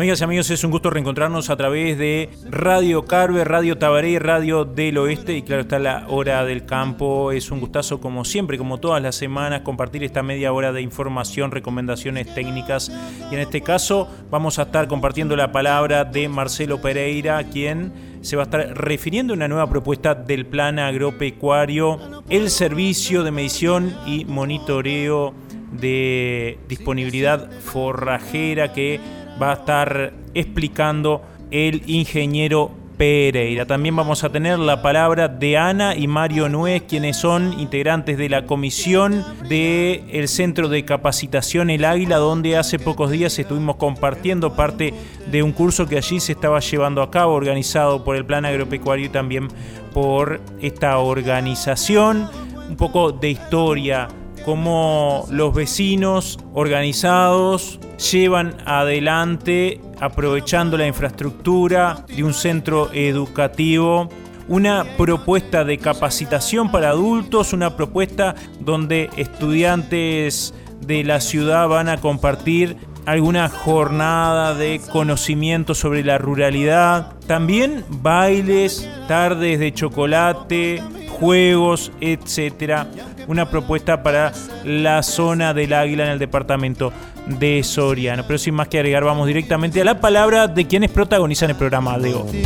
Amigas y amigos, es un gusto reencontrarnos a través de Radio Carve, Radio Tabaré, Radio del Oeste y claro está la hora del campo. Es un gustazo como siempre, como todas las semanas, compartir esta media hora de información, recomendaciones técnicas y en este caso vamos a estar compartiendo la palabra de Marcelo Pereira, quien se va a estar refiriendo a una nueva propuesta del plan agropecuario, el servicio de medición y monitoreo de disponibilidad forrajera que va a estar explicando el ingeniero Pereira. También vamos a tener la palabra de Ana y Mario Nuez, quienes son integrantes de la comisión del Centro de Capacitación El Águila, donde hace pocos días estuvimos compartiendo parte de un curso que allí se estaba llevando a cabo, organizado por el Plan Agropecuario y también por esta organización. Un poco de historia cómo los vecinos organizados llevan adelante, aprovechando la infraestructura de un centro educativo, una propuesta de capacitación para adultos, una propuesta donde estudiantes de la ciudad van a compartir alguna jornada de conocimiento sobre la ruralidad, también bailes, tardes de chocolate, juegos, etcétera. Una propuesta para la zona del Águila en el departamento de Soriano. Pero sin más que agregar, vamos directamente a la palabra de quienes protagonizan el programa de hoy.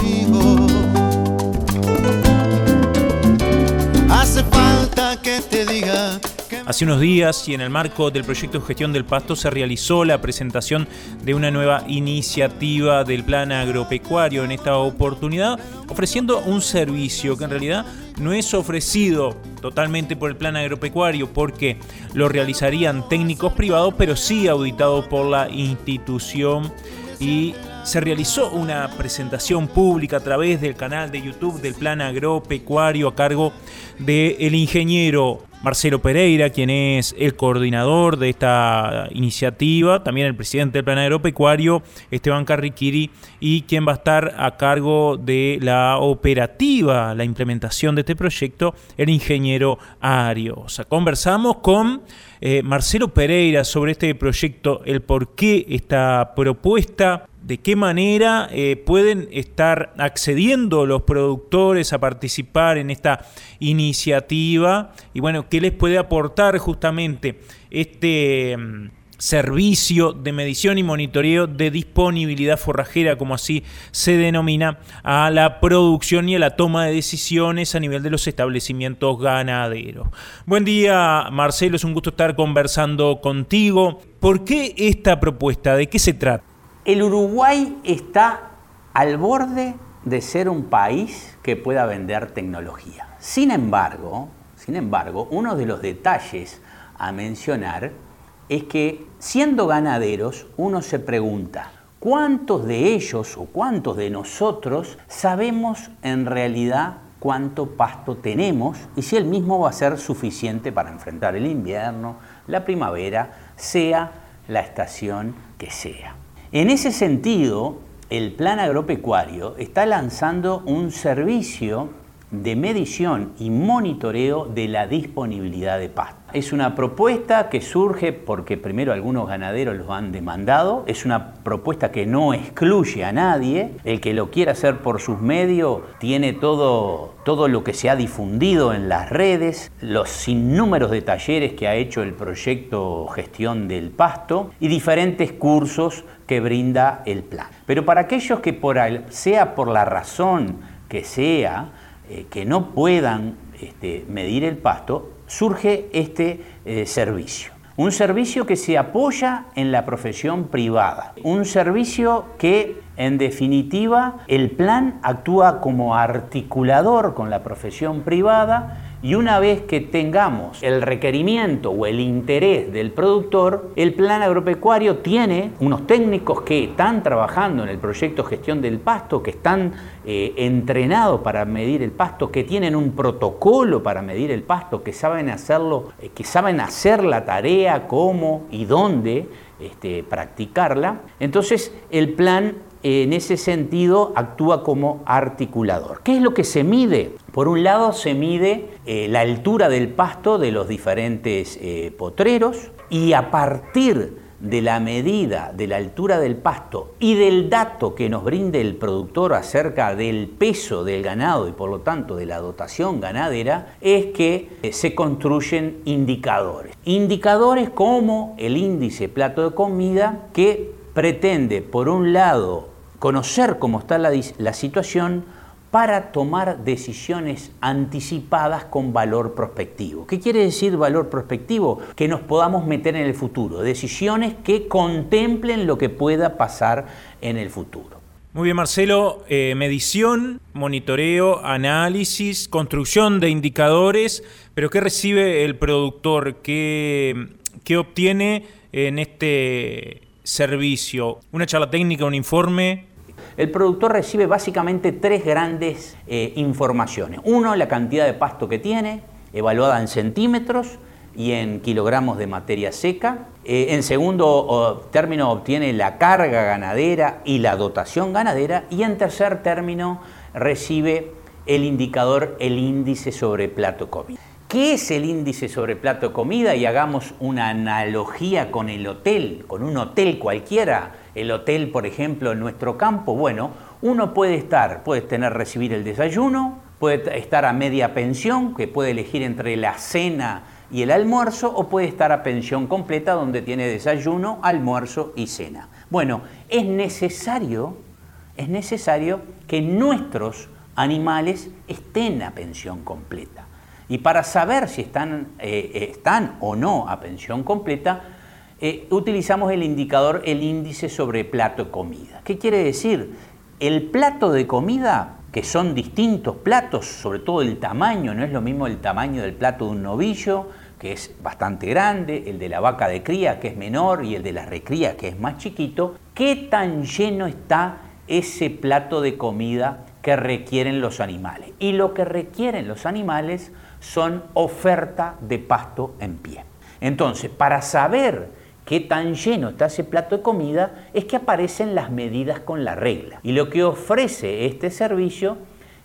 Hace falta que te diga Hace unos días y en el marco del proyecto de gestión del pasto se realizó la presentación de una nueva iniciativa del plan agropecuario en esta oportunidad, ofreciendo un servicio que en realidad no es ofrecido totalmente por el plan agropecuario porque lo realizarían técnicos privados, pero sí auditado por la institución. Y se realizó una presentación pública a través del canal de YouTube del Plan Agropecuario a cargo del ingeniero Marcelo Pereira, quien es el coordinador de esta iniciativa, también el presidente del Plan Agropecuario, Esteban Carriquiri, y quien va a estar a cargo de la operativa, la implementación de este proyecto, el ingeniero Ariosa. Conversamos con eh, Marcelo Pereira sobre este proyecto, el por qué esta propuesta de qué manera eh, pueden estar accediendo los productores a participar en esta iniciativa y bueno, qué les puede aportar justamente este mm, servicio de medición y monitoreo de disponibilidad forrajera, como así se denomina, a la producción y a la toma de decisiones a nivel de los establecimientos ganaderos. Buen día, Marcelo, es un gusto estar conversando contigo. ¿Por qué esta propuesta? ¿De qué se trata? El Uruguay está al borde de ser un país que pueda vender tecnología. Sin embargo, sin embargo, uno de los detalles a mencionar es que siendo ganaderos uno se pregunta, ¿cuántos de ellos o cuántos de nosotros sabemos en realidad cuánto pasto tenemos y si el mismo va a ser suficiente para enfrentar el invierno, la primavera, sea la estación que sea? En ese sentido, el plan agropecuario está lanzando un servicio de medición y monitoreo de la disponibilidad de pasto. Es una propuesta que surge porque primero algunos ganaderos lo han demandado, es una propuesta que no excluye a nadie, el que lo quiera hacer por sus medios tiene todo, todo lo que se ha difundido en las redes, los sinnúmeros de talleres que ha hecho el proyecto Gestión del Pasto y diferentes cursos que brinda el plan. Pero para aquellos que por, sea por la razón que sea, eh, que no puedan este, medir el pasto, surge este eh, servicio. Un servicio que se apoya en la profesión privada. Un servicio que, en definitiva, el plan actúa como articulador con la profesión privada Y una vez que tengamos el requerimiento o el interés del productor, el plan agropecuario tiene unos técnicos que están trabajando en el proyecto gestión del pasto, que están eh, entrenados para medir el pasto, que tienen un protocolo para medir el pasto, que saben hacerlo, eh, que saben hacer la tarea, cómo y dónde este, practicarla. Entonces el plan en ese sentido actúa como articulador. ¿Qué es lo que se mide? Por un lado se mide eh, la altura del pasto de los diferentes eh, potreros y a partir de la medida de la altura del pasto y del dato que nos brinde el productor acerca del peso del ganado y por lo tanto de la dotación ganadera, es que eh, se construyen indicadores. Indicadores como el índice plato de comida que pretende, por un lado, conocer cómo está la, situación para tomar decisiones anticipadas con valor prospectivo. ¿Qué quiere decir valor prospectivo? Que nos podamos meter en el futuro, decisiones que contemplen lo que pueda pasar en el futuro. Muy bien, Marcelo. Eh, medición, monitoreo, análisis, construcción de indicadores, pero ¿qué recibe el productor? ¿Qué, qué obtiene en este servicio? ¿Una charla técnica, un informe? el productor recibe básicamente tres grandes eh, informaciones. Uno, la cantidad de pasto que tiene, evaluada en centímetros y en kilogramos de materia seca. Eh, en segundo término, obtiene la carga ganadera y la dotación ganadera. Y en tercer término, recibe el indicador, el índice sobre plato comida. ¿Qué es el índice sobre plato comida? Y hagamos una analogía con el hotel, con un hotel cualquiera el hotel, por ejemplo, en nuestro campo, bueno, uno puede estar, puede tener recibir el desayuno, puede estar a media pensión, que puede elegir entre la cena y el almuerzo, o puede estar a pensión completa, donde tiene desayuno, almuerzo y cena. Bueno, es necesario, es necesario que nuestros animales estén a pensión completa. Y para saber si están, eh, están o no a pensión completa, eh, utilizamos el indicador, el índice sobre plato de comida. ¿Qué quiere decir? El plato de comida, que son distintos platos, sobre todo el tamaño, no es lo mismo el tamaño del plato de un novillo, que es bastante grande, el de la vaca de cría, que es menor, y el de la recría, que es más chiquito, ¿qué tan lleno está ese plato de comida que requieren los animales? Y lo que requieren los animales son oferta de pasto en pie. Entonces, para saber qué tan lleno está ese plato de comida, es que aparecen las medidas con la regla. Y lo que ofrece este servicio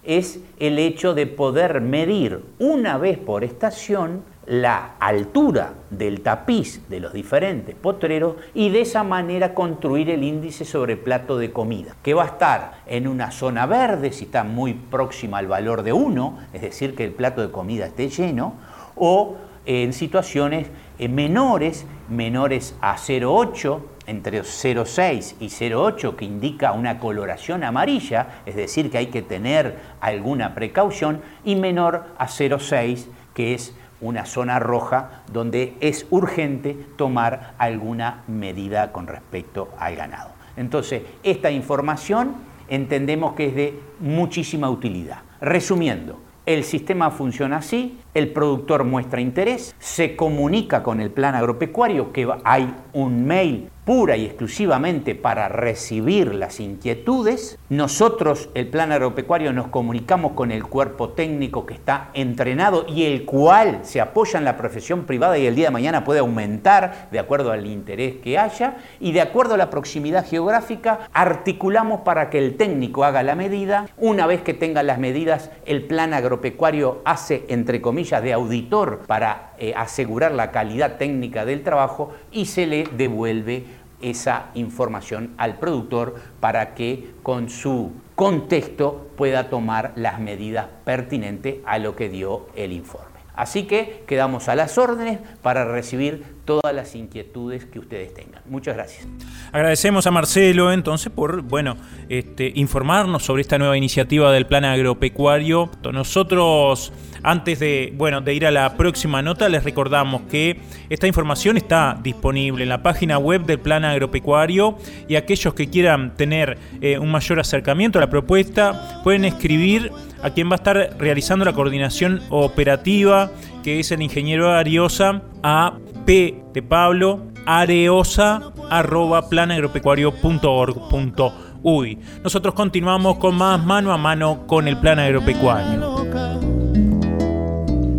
es el hecho de poder medir una vez por estación la altura del tapiz de los diferentes potreros y de esa manera construir el índice sobre plato de comida, que va a estar en una zona verde si está muy próxima al valor de 1, es decir, que el plato de comida esté lleno, o en situaciones eh, menores, menores a 0,8, entre 0,6 y 0,8, que indica una coloración amarilla, es decir, que hay que tener alguna precaución, y menor a 0,6, que es una zona roja donde es urgente tomar alguna medida con respecto al ganado. Entonces, esta información entendemos que es de muchísima utilidad. Resumiendo, el sistema funciona así, el productor muestra interés, se comunica con el plan agropecuario, que hay un mail pura y exclusivamente para recibir las inquietudes. Nosotros, el plan agropecuario, nos comunicamos con el cuerpo técnico que está entrenado y el cual se apoya en la profesión privada y el día de mañana puede aumentar de acuerdo al interés que haya y de acuerdo a la proximidad geográfica articulamos para que el técnico haga la medida. Una vez que tenga las medidas, el plan agropecuario hace, entre comillas, de auditor para eh, asegurar la calidad técnica del trabajo y se le devuelve esa información al productor para que con su contexto pueda tomar las medidas pertinentes a lo que dio el informe. Así que quedamos a las órdenes para recibir todas las inquietudes que ustedes tengan. Muchas gracias. Agradecemos a Marcelo entonces por bueno, este, informarnos sobre esta nueva iniciativa del Plan Agropecuario. Nosotros, antes de, bueno, de ir a la próxima nota, les recordamos que esta información está disponible en la página web del Plan Agropecuario y aquellos que quieran tener eh, un mayor acercamiento a la propuesta pueden escribir a quien va a estar realizando la coordinación operativa, que es el ingeniero Ariosa, a P de Pablo, areosa, arroba planagropecuario.org.uy. Nosotros continuamos con más mano a mano con el plan agropecuario.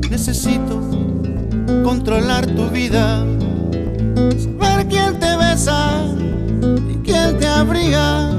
Necesito controlar tu vida, saber quién te besa y quién te abriga.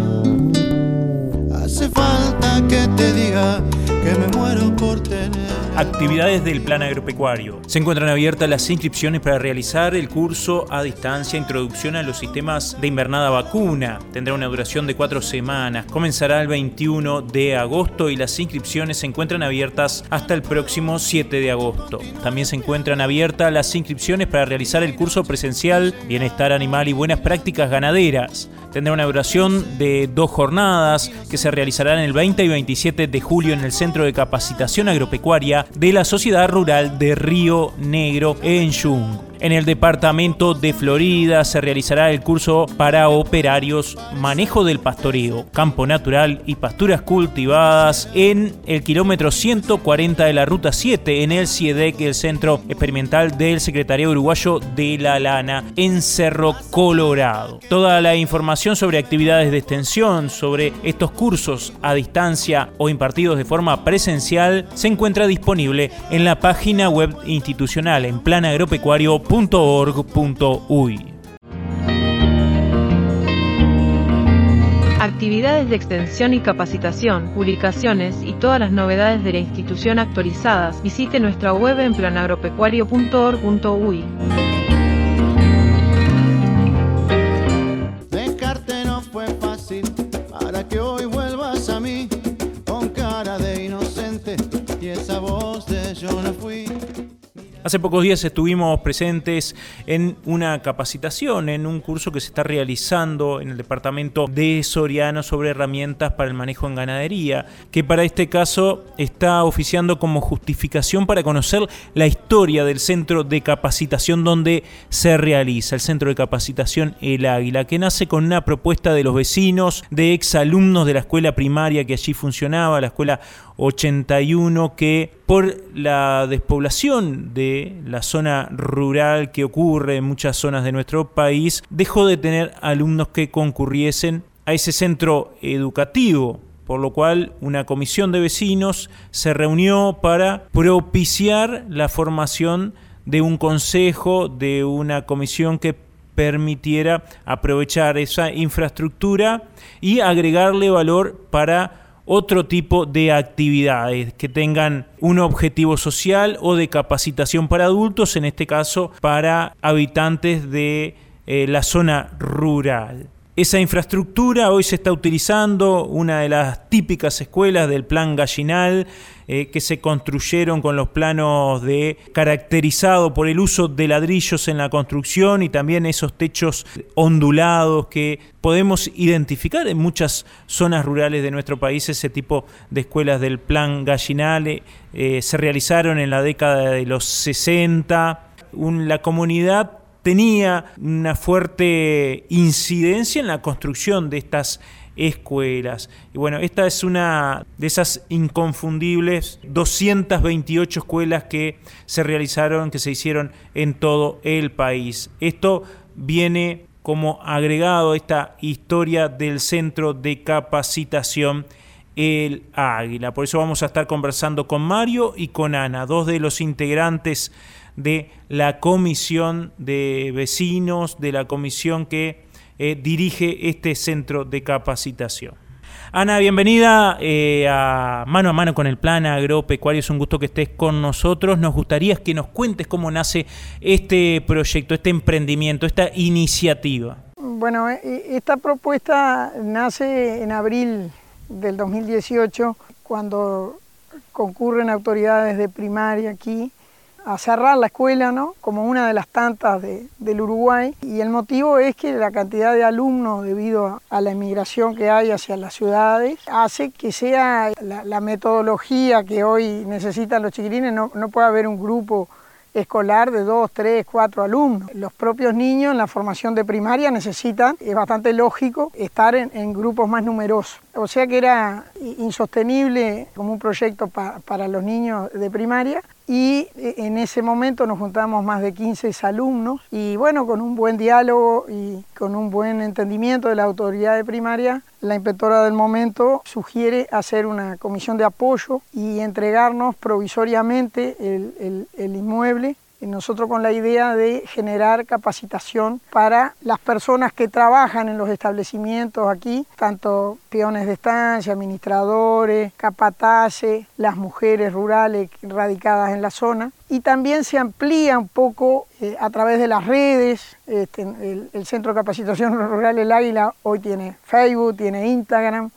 Hace falta que te diga que me muero por tener actividades del plan agropecuario. Se encuentran abiertas las inscripciones para realizar el curso a distancia Introducción a los sistemas de invernada vacuna. Tendrá una duración de cuatro semanas. Comenzará el 21 de agosto y las inscripciones se encuentran abiertas hasta el próximo 7 de agosto. También se encuentran abiertas las inscripciones para realizar el curso presencial Bienestar Animal y Buenas Prácticas Ganaderas. Tendrá una duración de dos jornadas que se realizarán el 20 y 27 de julio en el Centro de Capacitación Agropecuaria de la Sociedad Rural de Río Negro en Yung. En el departamento de Florida se realizará el curso para operarios Manejo del Pastoreo, Campo Natural y Pasturas Cultivadas en el kilómetro 140 de la Ruta 7 en el CIEDEC, el Centro Experimental del Secretario Uruguayo de la Lana, en Cerro Colorado. Toda la información sobre actividades de extensión, sobre estos cursos a distancia o impartidos de forma presencial, se encuentra disponible en la página web institucional en planagropecuario.com Actividades de extensión y capacitación, publicaciones y todas las novedades de la institución actualizadas, visite nuestra web en planagropecuario.org.uy. Dejarte no fue fácil para que hoy vuelvas a mí con cara de inocente y esa voz de yo no fui. Hace pocos días estuvimos presentes en una capacitación, en un curso que se está realizando en el departamento de Soriano sobre herramientas para el manejo en ganadería, que para este caso está oficiando como justificación para conocer la historia del centro de capacitación donde se realiza, el centro de capacitación El Águila, que nace con una propuesta de los vecinos, de exalumnos de la escuela primaria que allí funcionaba, la escuela 81, que por la despoblación de la zona rural que ocurre en muchas zonas de nuestro país, dejó de tener alumnos que concurriesen a ese centro educativo por lo cual una comisión de vecinos se reunió para propiciar la formación de un consejo, de una comisión que permitiera aprovechar esa infraestructura y agregarle valor para otro tipo de actividades que tengan un objetivo social o de capacitación para adultos, en este caso para habitantes de eh, la zona rural. Esa infraestructura hoy se está utilizando, una de las típicas escuelas del plan gallinal, eh, que se construyeron con los planos de caracterizado por el uso de ladrillos en la construcción y también esos techos ondulados que podemos identificar en muchas zonas rurales de nuestro país. Ese tipo de escuelas del plan gallinal eh, se realizaron en la década de los 60. la comunidad tenía una fuerte incidencia en la construcción de estas escuelas. Y bueno, esta es una de esas inconfundibles 228 escuelas que se realizaron, que se hicieron en todo el país. Esto viene como agregado a esta historia del centro de capacitación El Águila. Por eso vamos a estar conversando con Mario y con Ana, dos de los integrantes de la comisión de vecinos, de la comisión que eh, dirige este centro de capacitación. Ana, bienvenida eh, a Mano a Mano con el Plan Agropecuario. Es un gusto que estés con nosotros. Nos gustaría que nos cuentes cómo nace este proyecto, este emprendimiento, esta iniciativa. Bueno, e, e, esta propuesta nace en abril del 2018, cuando concurren autoridades de primaria aquí a cerrar la escuela, ¿no? como una de las tantas del Uruguay. Y el motivo es que la cantidad de alumnos, debido a la emigración que hay hacia las ciudades, hace que sea la, metodología que hoy necesitan los chiquilines, no, no puede haber un grupo escolar de dos, tres, cuatro alumnos. Los propios niños en la formación de primaria necesitan, es bastante lógico, estar en, grupos más numerosos. O sea que era insostenible como un proyecto para los niños de primaria y eh, en ese momento nos juntamos más de 15 alumnos y bueno, con un buen diálogo y con un buen entendimiento de la autoridad de primaria, la inspectora del momento sugiere hacer una comisión de apoyo y entregarnos provisoriamente el, el inmueble nosotros con la idea de generar capacitación para las personas que trabajan en los establecimientos aquí, tanto peones de estancia, administradores, capataces, las mujeres rurales radicadas en la zona. Y también se amplía un poco eh, a través de las redes. Este, el, Centro de Capacitación Rural El Águila hoy tiene Facebook, tiene Instagram.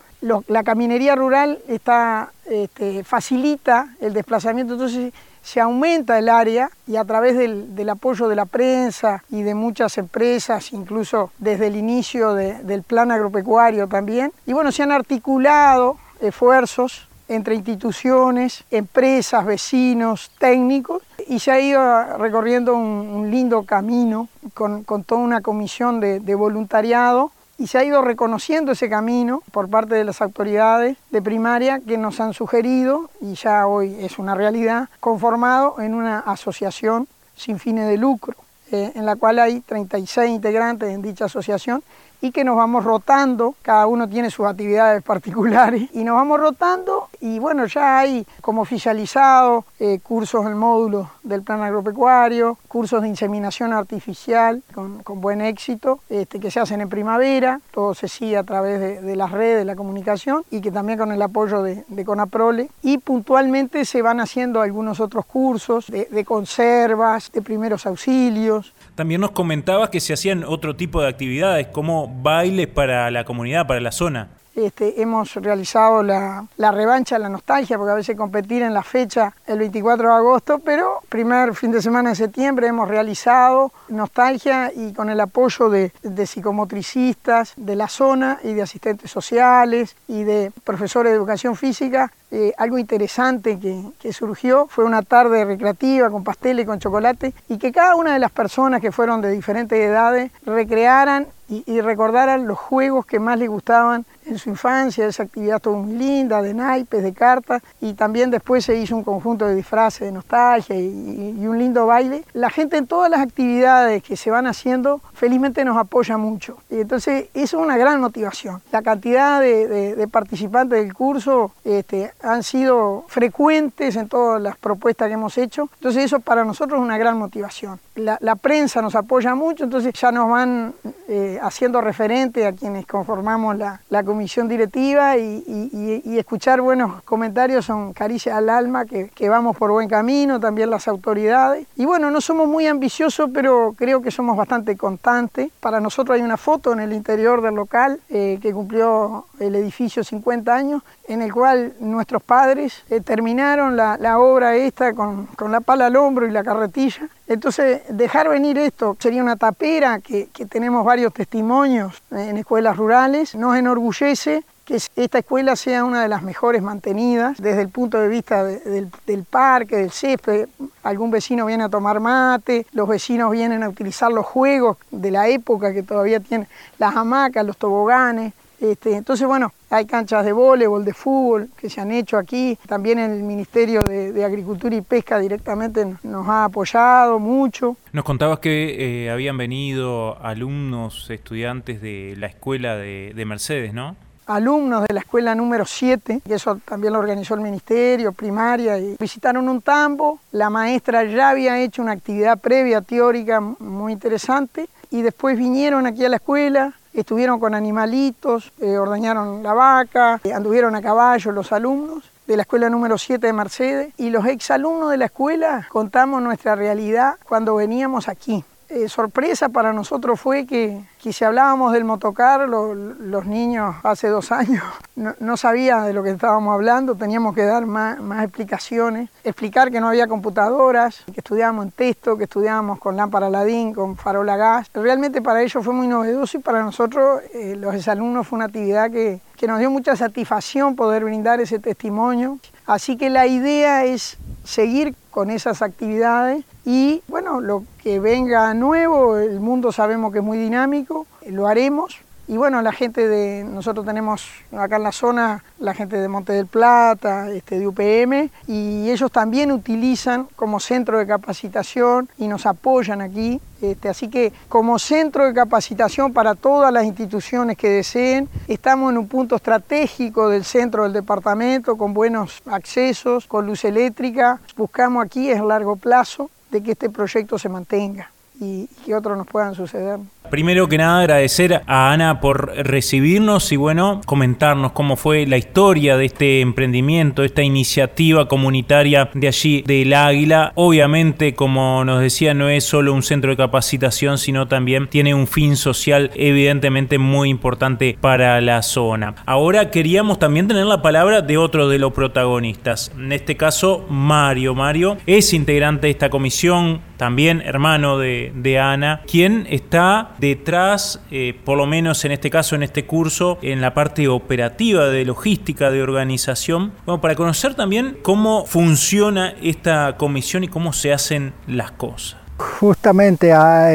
la caminería rural está, este, facilita el desplazamiento, entonces se aumenta el área y a través del, apoyo de la prensa y de muchas empresas, incluso desde el inicio del plan agropecuario también. Y bueno, se han articulado esfuerzos entre instituciones, empresas, vecinos, técnicos, y se ha ido recorriendo un, lindo camino con, toda una comisión de voluntariado y se ha ido reconociendo ese camino por parte de las autoridades de primaria que nos han sugerido, y ya hoy es una realidad, conformado en una asociación sin fines de lucro, eh, en la cual hay 36 integrantes en dicha asociación y que nos vamos rotando, cada uno tiene sus actividades particulares y nos vamos rotando y bueno, ya hay como oficializado eh, cursos en módulo del plan agropecuario, cursos de inseminación artificial con, buen éxito, este, que se hacen en primavera, todo se sigue a través de, las redes, de la comunicación y que también con el apoyo de, Conaprole. Y puntualmente se van haciendo algunos otros cursos de conservas, de primeros auxilios, también nos comentabas que se hacían otro tipo de actividades, como bailes para la comunidad, para la zona. Este, hemos realizado la, la, revancha, la nostalgia, porque a veces competir en la fecha el 24 de agosto, pero primer fin de semana de septiembre hemos realizado nostalgia y con el apoyo de, de psicomotricistas de la zona y de asistentes sociales y de profesores de educación física, eh, algo interesante que, surgió fue una tarde recreativa con pasteles, con chocolate y que cada una de las personas que fueron de diferentes edades recrearan y, recordaran los juegos que más les gustaban en su infancia, esa actividad todo muy linda, de naipes, de cartas, y también después se hizo un conjunto de disfraces de nostalgia y, un lindo baile. La gente en todas las actividades que se van haciendo, felizmente nos apoya mucho. Y entonces eso es una gran motivación. La cantidad de, participantes del curso este, han sido frecuentes en todas las propuestas que hemos hecho, entonces eso para nosotros es una gran motivación. La, prensa nos apoya mucho, entonces ya nos van eh, haciendo referente a quienes conformamos la, la comisión directiva y, escuchar buenos comentarios son caricia al alma, que, vamos por buen camino, también las autoridades. Y bueno, no somos muy ambiciosos, pero creo que somos bastante constantes. Para nosotros hay una foto en el interior del local eh, que cumplió el edificio 50 años, en el cual nuestros padres eh, terminaron la, obra esta con, con la pala al hombro y la carretilla. Entonces, dejar venir esto sería una tapera que, que tenemos varios testimonios en escuelas rurales, nos enorgullece que esta escuela sea una de las mejores mantenidas desde el punto de vista del, parque, del césped. Algún vecino viene a tomar mate, los vecinos vienen a utilizar los juegos de la época que todavía tienen las hamacas, los toboganes. Este, entonces, bueno, hay canchas de voleibol, de fútbol que se han hecho aquí. También el Ministerio de, Agricultura y Pesca directamente nos ha apoyado mucho. Nos contabas que eh, habían venido alumnos, estudiantes de la escuela de, de Mercedes, ¿no? alumnos de la escuela número 7, que eso también lo organizó el ministerio, primaria, y visitaron un tambo. La maestra ya había hecho una actividad previa teórica muy interesante y después vinieron aquí a la escuela, estuvieron con animalitos, eh, ordeñaron la vaca, eh, anduvieron a caballo los alumnos de la escuela número 7 de Mercedes y los exalumnos de la escuela contamos nuestra realidad cuando veníamos aquí. Eh, sorpresa para nosotros fue que, si hablábamos del motocar, los niños hace dos años no, sabían de lo que estábamos hablando, teníamos que dar más, explicaciones, explicar que no había computadoras, que estudiábamos en texto, que estudiábamos con lámpara ladín, con farola gas. Realmente para ellos fue muy novedoso y para nosotros, eh, los exalumnos, fue una actividad que, que nos dio mucha satisfacción poder brindar ese testimonio. Así que la idea es seguir con esas actividades y bueno, lo que venga nuevo, el mundo sabemos que es muy dinámico, lo haremos, y bueno, la gente de, nosotros tenemos acá en la zona la gente de Monte del Plata, este, de UPM, y ellos también utilizan como centro de capacitación y nos apoyan aquí. Este, así que como centro de capacitación para todas las instituciones que deseen, estamos en un punto estratégico del centro del departamento, con buenos accesos, con luz eléctrica. Buscamos aquí es largo plazo de que este proyecto se mantenga y que otros nos puedan suceder. Primero que nada agradecer a Ana por recibirnos y bueno, comentarnos cómo fue la historia de este emprendimiento, esta iniciativa comunitaria de allí del Águila. Obviamente, como nos decía, no es solo un centro de capacitación, sino también tiene un fin social evidentemente muy importante para la zona. Ahora queríamos también tener la palabra de otro de los protagonistas, en este caso Mario. Mario es integrante de esta comisión, también hermano de, Ana, quien está detrás, eh, por lo menos en este caso, en este curso, en la parte operativa de logística, de organización, bueno, para conocer también cómo funciona esta comisión y cómo se hacen las cosas. Justamente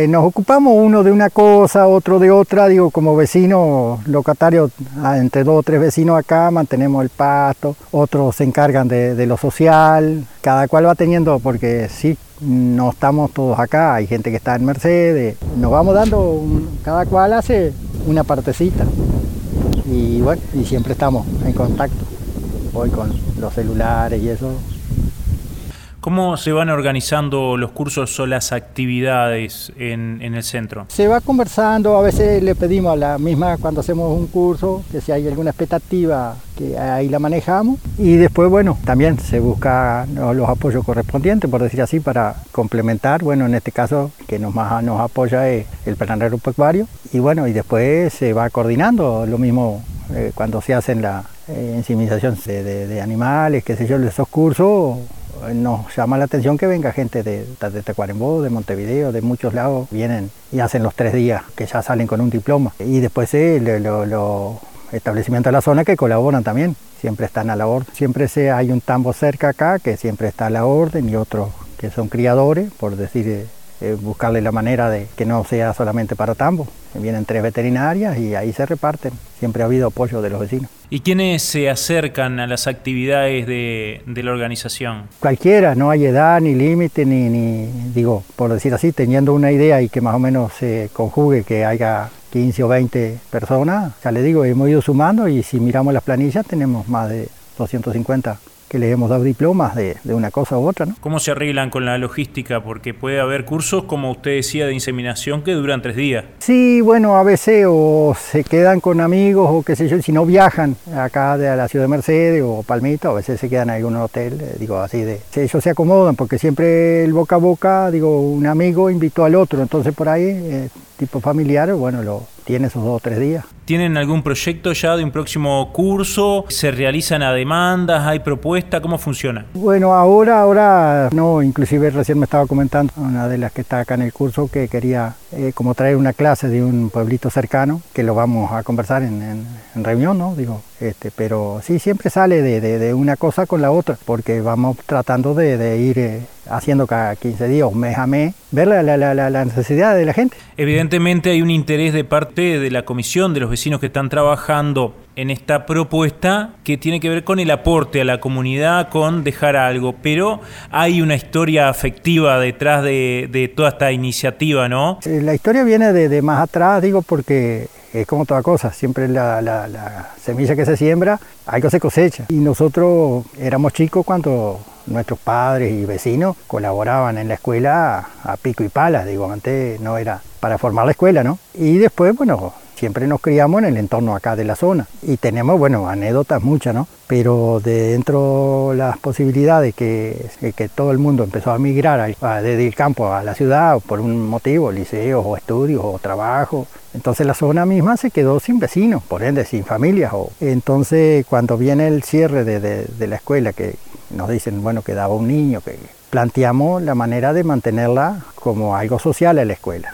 nos ocupamos uno de una cosa, otro de otra, digo, como vecinos locatarios, entre dos o tres vecinos acá mantenemos el pasto, otros se encargan de, de lo social, cada cual va teniendo, porque sí, no estamos todos acá, hay gente que está en Mercedes, nos vamos dando, cada cual hace una partecita. Y bueno, y siempre estamos en contacto, hoy con los celulares y eso, ¿Cómo se van organizando los cursos o las actividades en, el centro? Se va conversando, a veces le pedimos a la misma cuando hacemos un curso que si hay alguna expectativa que ahí la manejamos. Y después bueno también se busca los apoyos correspondientes por decir así para complementar. Bueno en este caso que nos más nos apoya es el plan agropecuario. Y bueno y después se va coordinando. Lo mismo eh, cuando se hacen la eh, de, de, animales qué sé yo esos cursos nos llama la atención que venga gente de, de Tacuarembó, de Montevideo, de muchos lados, vienen y hacen los tres días, que ya salen con un diploma. Y después eh, los establecimientos de la zona que colaboran también, siempre están a la orden. Siempre se, hay un tambo cerca acá que siempre está a la orden y otros que son criadores, por decir, eh, buscarle la manera de que no sea solamente para tambo. Vienen tres veterinarias y ahí se reparten. Siempre ha habido apoyo de los vecinos. ¿Y quiénes se acercan a las actividades de, la organización? Cualquiera, no hay edad ni límite, ni, ni, digo, por decir así, teniendo una idea y que más o menos se conjugue que haya 15 o 20 personas, ya le digo, hemos ido sumando y si miramos las planillas tenemos más de 250 que le hemos dado diplomas de, una cosa u otra. ¿no? ¿Cómo se arreglan con la logística? Porque puede haber cursos, como usted decía, de inseminación que duran tres días. Sí, bueno, a veces o se quedan con amigos o qué sé yo, si no viajan acá de la ciudad de Mercedes o Palmito, a veces se quedan en algún hotel, eh, digo así de... Ellos se acomodan porque siempre el boca a boca, digo, un amigo invitó al otro, entonces por ahí, eh, tipo familiar, bueno, lo tiene esos dos o tres días. ¿Tienen algún proyecto ya de un próximo curso? ¿Se realizan a demandas? ¿Hay propuesta? ¿Cómo funciona? Bueno, ahora, ahora, no, inclusive recién me estaba comentando una de las que está acá en el curso que quería eh, como traer una clase de un pueblito cercano, que lo vamos a conversar en, reunión, ¿no? Digo, este, pero sí, siempre sale de, una cosa con la otra, porque vamos tratando de, ir eh, haciendo cada 15 días, mes a mes, ver la, la, la, necesidad de la gente. Evidentemente hay un interés de parte de la comisión, de los vecinos que están trabajando en esta propuesta que tiene que ver con el aporte a la comunidad, con dejar algo, pero hay una historia afectiva detrás de, toda esta iniciativa, ¿no? La historia viene de, más atrás, digo, porque es como toda cosa, siempre la, la, semilla que se siembra, algo se cosecha. Y nosotros éramos chicos cuando nuestros padres y vecinos colaboraban en la escuela a, pico y pala, digo, antes no era para formar la escuela, ¿no? Y después, bueno, siempre nos criamos en el entorno acá de la zona y tenemos, bueno, anécdotas muchas, ¿no? Pero dentro de las posibilidades que, que todo el mundo empezó a migrar desde el campo a la ciudad por un motivo, liceos o estudios o trabajo, entonces la zona misma se quedó sin vecinos, por ende sin familias. O... Entonces cuando viene el cierre de, de, la escuela, que nos dicen, bueno, quedaba un niño, que planteamos la manera de mantenerla como algo social en la escuela.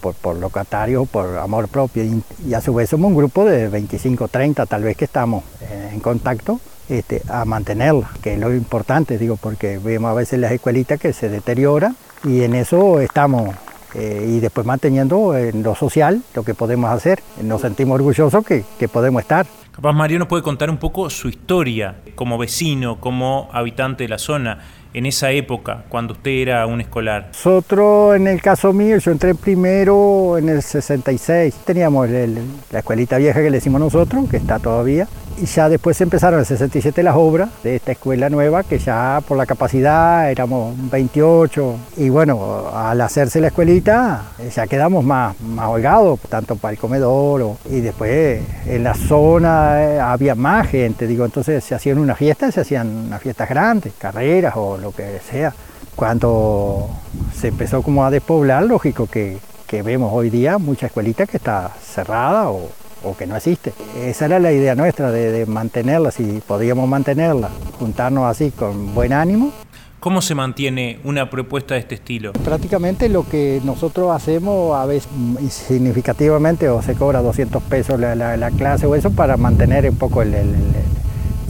Por, por locatarios, por amor propio, y, a su vez somos un grupo de 25, 30 tal vez que estamos en contacto este, a mantenerla, que es lo importante, digo, porque vemos a veces las escuelitas que se deterioran y en eso estamos eh, y después manteniendo en lo social lo que podemos hacer. Nos sentimos orgullosos que, que podemos estar. Capaz Mario nos puede contar un poco su historia como vecino, como habitante de la zona en esa época, cuando usted era un escolar? Nosotros, en el caso mío, yo entré primero en el 66. Teníamos la escuelita vieja que le decimos nosotros, que está todavía, y ya después empezaron en el 67 las obras de esta escuela nueva, que ya por la capacidad éramos 28. Y bueno, al hacerse la escuelita, ya quedamos más, más holgados, tanto para el comedor. y después en la zona eh, había más gente, digo, entonces se hacían unas fiestas, se hacían unas fiestas grandes, carreras o lo que sea. Cuando se empezó como a despoblar, lógico que, que vemos hoy día mucha escuelita que está cerrada o, o que no existe. Esa era la idea nuestra de, mantenerla, si podíamos mantenerla, juntarnos así con buen ánimo. ¿Cómo se mantiene una propuesta de este estilo? Prácticamente lo que nosotros hacemos a veces significativamente o se cobra 200 pesos la, clase o eso para mantener un poco el,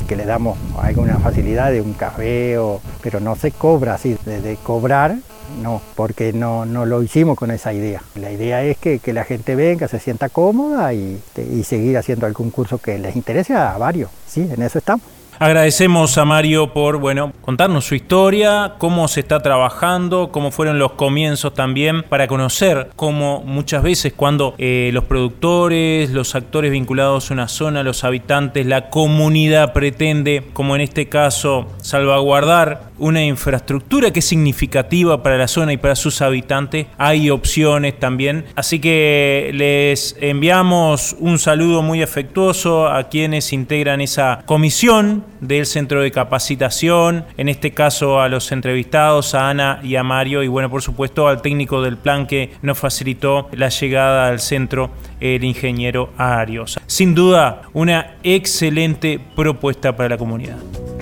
que le damos alguna facilidad de un café, o, pero no se cobra así, de cobrar no, porque no, no lo hicimos con esa idea. La idea es que, que la gente venga, se sienta cómoda y, y seguir haciendo algún curso que les interese a varios. Sí, en eso estamos. Agradecemos a Mario por, bueno, contarnos su historia, cómo se está trabajando, cómo fueron los comienzos también, para conocer cómo muchas veces cuando eh, los productores, los actores vinculados a una zona, los habitantes, la comunidad pretende, como en este caso, salvaguardar una infraestructura que es significativa para la zona y para sus habitantes, hay opciones también. Así que les enviamos un saludo muy afectuoso a quienes integran esa comisión del centro de capacitación, en este caso a los entrevistados, a Ana y a Mario, y bueno, por supuesto al técnico del plan que nos facilitó la llegada al centro, el ingeniero Arios. Sin duda, una excelente propuesta para la comunidad.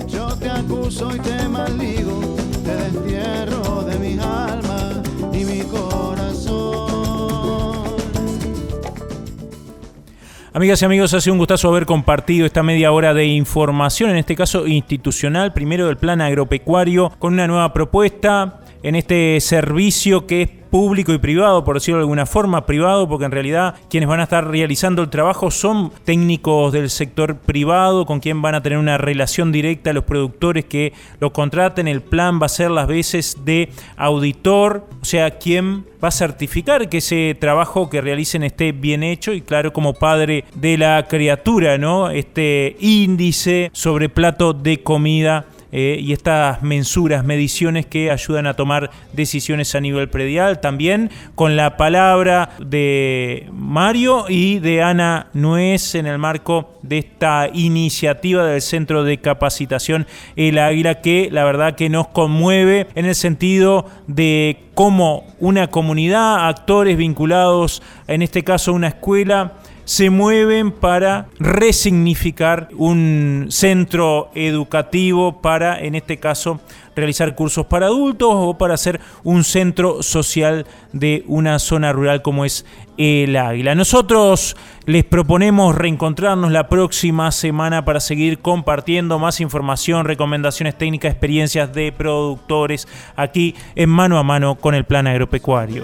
Yo te acuso y te maldigo, te destierro de mi alma y mi corazón. Amigas y amigos, ha sido un gustazo haber compartido esta media hora de información, en este caso institucional, primero del plan agropecuario, con una nueva propuesta en este servicio que es público y privado, por decirlo de alguna forma, privado, porque en realidad quienes van a estar realizando el trabajo son técnicos del sector privado, con quien van a tener una relación directa los productores que los contraten. El plan va a ser las veces de auditor, o sea, quien va a certificar que ese trabajo que realicen esté bien hecho y claro, como padre de la criatura, ¿no? Este índice sobre plato de comida eh, y estas mensuras, mediciones que ayudan a tomar decisiones a nivel predial. También con la palabra de Mario y de Ana Nuez en el marco de esta iniciativa del Centro de Capacitación El Águila que la verdad que nos conmueve en el sentido de cómo una comunidad, actores vinculados, en este caso una escuela, se mueven para resignificar un centro educativo para, en este caso, realizar cursos para adultos o para hacer un centro social de una zona rural como es el Águila. Nosotros les proponemos reencontrarnos la próxima semana para seguir compartiendo más información, recomendaciones técnicas, experiencias de productores aquí en mano a mano con el plan agropecuario.